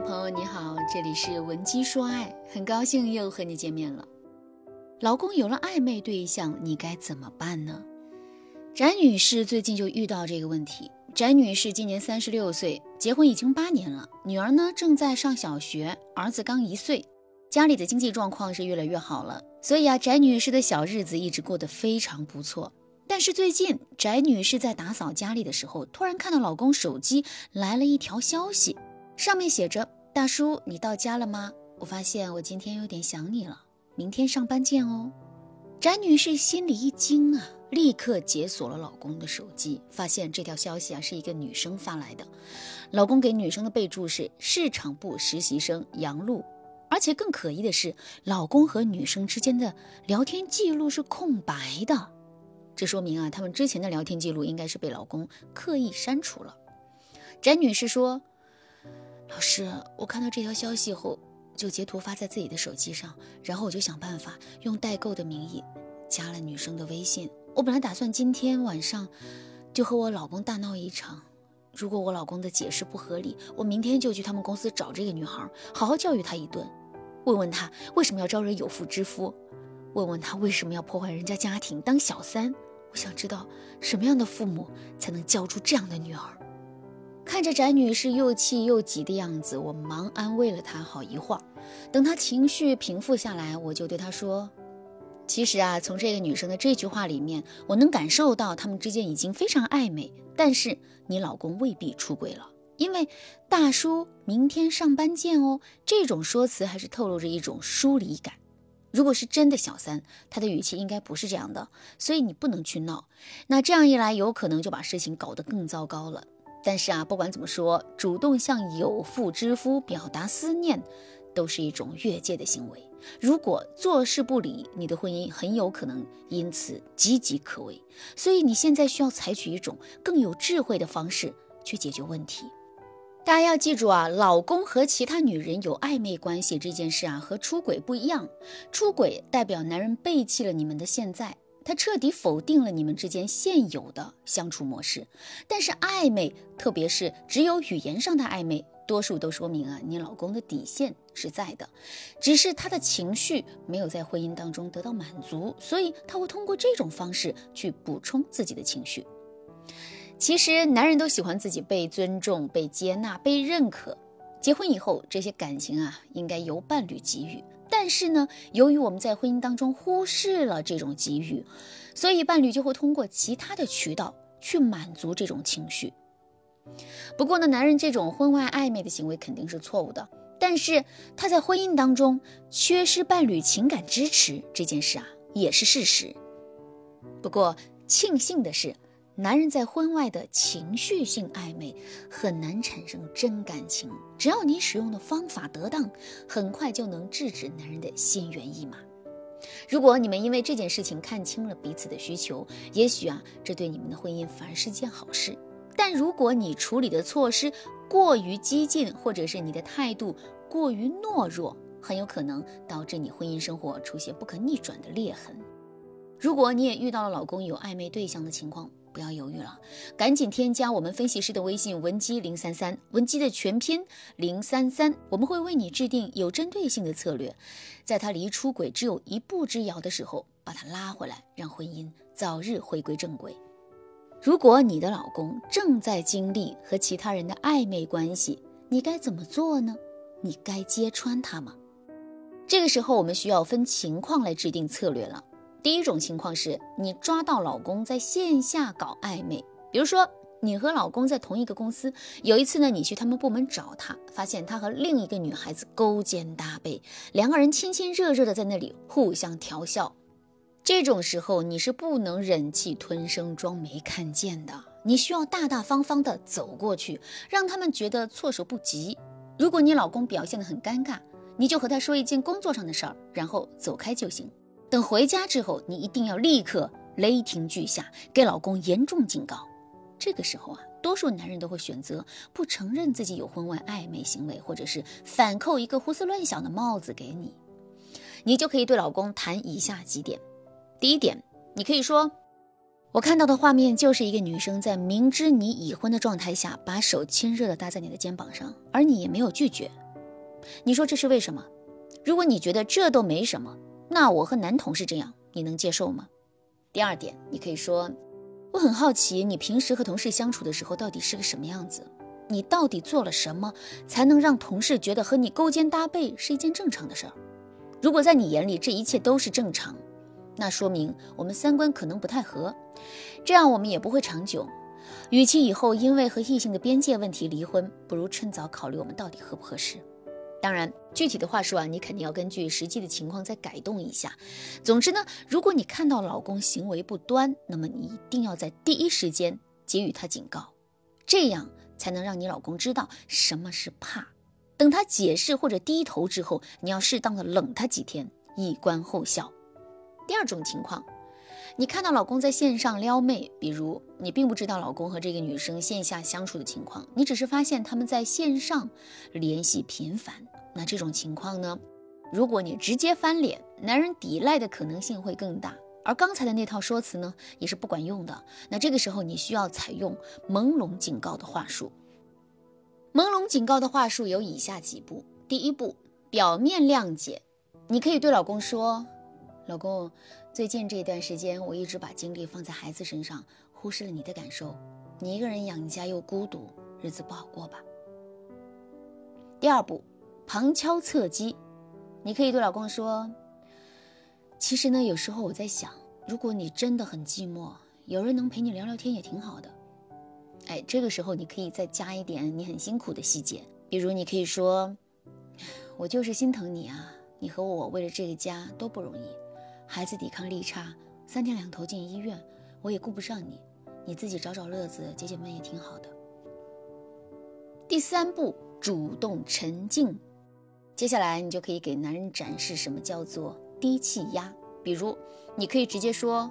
朋友你好，这里是文姬说爱，很高兴又和你见面了。老公有了暧昧对象，你该怎么办呢？翟女士最近就遇到这个问题。翟女士今年三十六岁，结婚已经八年了，女儿呢正在上小学，儿子刚一岁，家里的经济状况是越来越好了，所以啊，翟女士的小日子一直过得非常不错。但是最近，翟女士在打扫家里的时候，突然看到老公手机来了一条消息，上面写着：“大叔，你到家了吗？我发现我今天有点想你了，明天上班见哦。”翟女士心里一惊啊，立刻解锁了老公的手机，发现这条消息啊是一个女生发来的，老公给女生的备注是市场部实习生杨璐，而且更可疑的是，老公和女生之间的聊天记录是空白的。这说明啊，他们之前的聊天记录应该是被老公刻意删除了。翟女士说：“老师，我看到这条消息后，就截图发在自己的手机上，然后我就想办法用代购的名义加了女生的微信。我本来打算今天晚上就和我老公大闹一场。如果我老公的解释不合理，我明天就去他们公司找这个女孩，好好教育她一顿，问问她为什么要招惹有妇之夫，问问她为什么要破坏人家家庭，当小三。”我想知道什么样的父母才能教出这样的女儿。看着翟女士又气又急的样子，我忙安慰了她好一会儿。等她情绪平复下来，我就对她说：“其实啊，从这个女生的这句话里面，我能感受到他们之间已经非常暧昧。但是你老公未必出轨了，因为大叔明天上班见哦，这种说辞还是透露着一种疏离感。”如果是真的小三，他的语气应该不是这样的，所以你不能去闹。那这样一来，有可能就把事情搞得更糟糕了。但是啊，不管怎么说，主动向有妇之夫表达思念，都是一种越界的行为。如果坐视不理，你的婚姻很有可能因此岌岌可危。所以你现在需要采取一种更有智慧的方式去解决问题。大家要记住啊，老公和其他女人有暧昧关系这件事啊，和出轨不一样。出轨代表男人背弃了你们的现在，他彻底否定了你们之间现有的相处模式。但是暧昧，特别是只有语言上的暧昧，多数都说明啊，你老公的底线是在的，只是他的情绪没有在婚姻当中得到满足，所以他会通过这种方式去补充自己的情绪。其实，男人都喜欢自己被尊重、被接纳、被认可。结婚以后，这些感情啊，应该由伴侣给予。但是呢，由于我们在婚姻当中忽视了这种给予，所以伴侣就会通过其他的渠道去满足这种情绪。不过呢，男人这种婚外暧昧的行为肯定是错误的。但是他在婚姻当中缺失伴侣情感支持这件事啊，也是事实。不过庆幸的是。男人在婚外的情绪性暧昧很难产生真感情，只要你使用的方法得当，很快就能制止男人的心猿意马。如果你们因为这件事情看清了彼此的需求，也许啊，这对你们的婚姻反而是件好事。但如果你处理的措施过于激进，或者是你的态度过于懦弱，很有可能导致你婚姻生活出现不可逆转的裂痕。如果你也遇到了老公有暧昧对象的情况，不要犹豫了，赶紧添加我们分析师的微信文姬零三三，文姬的全拼零三三，我们会为你制定有针对性的策略，在他离出轨只有一步之遥的时候，把他拉回来，让婚姻早日回归正轨。如果你的老公正在经历和其他人的暧昧关系，你该怎么做呢？你该揭穿他吗？这个时候，我们需要分情况来制定策略了。第一种情况是你抓到老公在线下搞暧昧，比如说你和老公在同一个公司，有一次呢，你去他们部门找他，发现他和另一个女孩子勾肩搭背，两个人亲亲热热的在那里互相调笑。这种时候你是不能忍气吞声装没看见的，你需要大大方方的走过去，让他们觉得措手不及。如果你老公表现得很尴尬，你就和他说一件工作上的事儿，然后走开就行。等回家之后，你一定要立刻雷霆俱下，给老公严重警告。这个时候啊，多数男人都会选择不承认自己有婚外暧昧行为，或者是反扣一个胡思乱想的帽子给你。你就可以对老公谈以下几点：第一点，你可以说，我看到的画面就是一个女生在明知你已婚的状态下，把手亲热的搭在你的肩膀上，而你也没有拒绝。你说这是为什么？如果你觉得这都没什么，那我和男同事这样，你能接受吗？第二点，你可以说，我很好奇你平时和同事相处的时候到底是个什么样子，你到底做了什么才能让同事觉得和你勾肩搭背是一件正常的事儿？如果在你眼里这一切都是正常，那说明我们三观可能不太合，这样我们也不会长久。与其以后因为和异性的边界问题离婚，不如趁早考虑我们到底合不合适。当然，具体的话说啊，你肯定要根据实际的情况再改动一下。总之呢，如果你看到老公行为不端，那么你一定要在第一时间给予他警告，这样才能让你老公知道什么是怕。等他解释或者低头之后，你要适当的冷他几天，以观后效。第二种情况。你看到老公在线上撩妹，比如你并不知道老公和这个女生线下相处的情况，你只是发现他们在线上联系频繁。那这种情况呢？如果你直接翻脸，男人抵赖的可能性会更大。而刚才的那套说辞呢，也是不管用的。那这个时候你需要采用朦胧警告的话术。朦胧警告的话术有以下几步：第一步，表面谅解，你可以对老公说：“老公。”最近这段时间，我一直把精力放在孩子身上，忽视了你的感受。你一个人养家又孤独，日子不好过吧？第二步，旁敲侧击，你可以对老公说：“其实呢，有时候我在想，如果你真的很寂寞，有人能陪你聊聊天也挺好的。”哎，这个时候你可以再加一点你很辛苦的细节，比如你可以说：“我就是心疼你啊，你和我为了这个家都不容易。”孩子抵抗力差，三天两头进医院，我也顾不上你，你自己找找乐子，解解闷也挺好的。第三步，主动沉静。接下来你就可以给男人展示什么叫做低气压，比如你可以直接说：“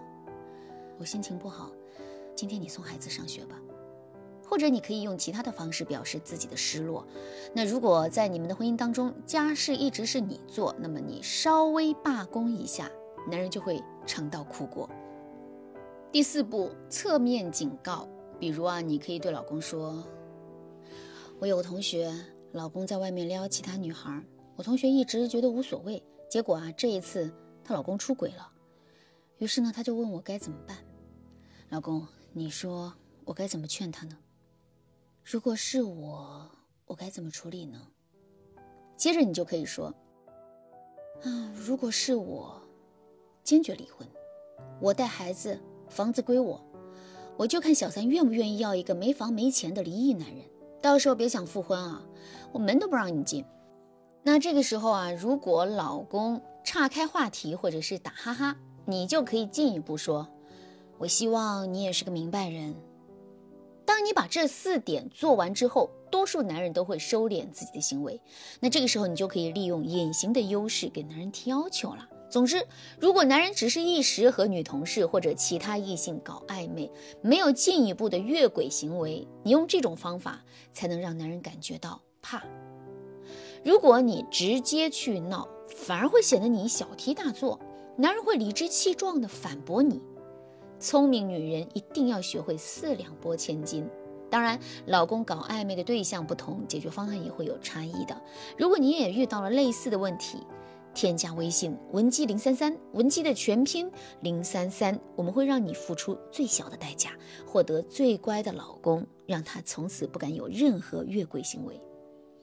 我心情不好，今天你送孩子上学吧。”或者你可以用其他的方式表示自己的失落。那如果在你们的婚姻当中，家事一直是你做，那么你稍微罢工一下。男人就会尝到苦果。第四步，侧面警告，比如啊，你可以对老公说：“我有个同学，老公在外面撩其他女孩，我同学一直觉得无所谓，结果啊，这一次她老公出轨了，于是呢，她就问我该怎么办。老公，你说我该怎么劝她呢？如果是我，我该怎么处理呢？接着你就可以说：啊，如果是我。”坚决离婚，我带孩子，房子归我，我就看小三愿不愿意要一个没房没钱的离异男人。到时候别想复婚啊，我门都不让你进。那这个时候啊，如果老公岔开话题或者是打哈哈，你就可以进一步说：“我希望你也是个明白人。”当你把这四点做完之后，多数男人都会收敛自己的行为。那这个时候，你就可以利用隐形的优势给男人提要求了。总之，如果男人只是一时和女同事或者其他异性搞暧昧，没有进一步的越轨行为，你用这种方法才能让男人感觉到怕。如果你直接去闹，反而会显得你小题大做，男人会理直气壮地反驳你。聪明女人一定要学会四两拨千斤。当然，老公搞暧昧的对象不同，解决方案也会有差异的。如果你也遇到了类似的问题，添加微信文姬零三三，文姬的全拼零三三，我们会让你付出最小的代价，获得最乖的老公，让他从此不敢有任何越轨行为。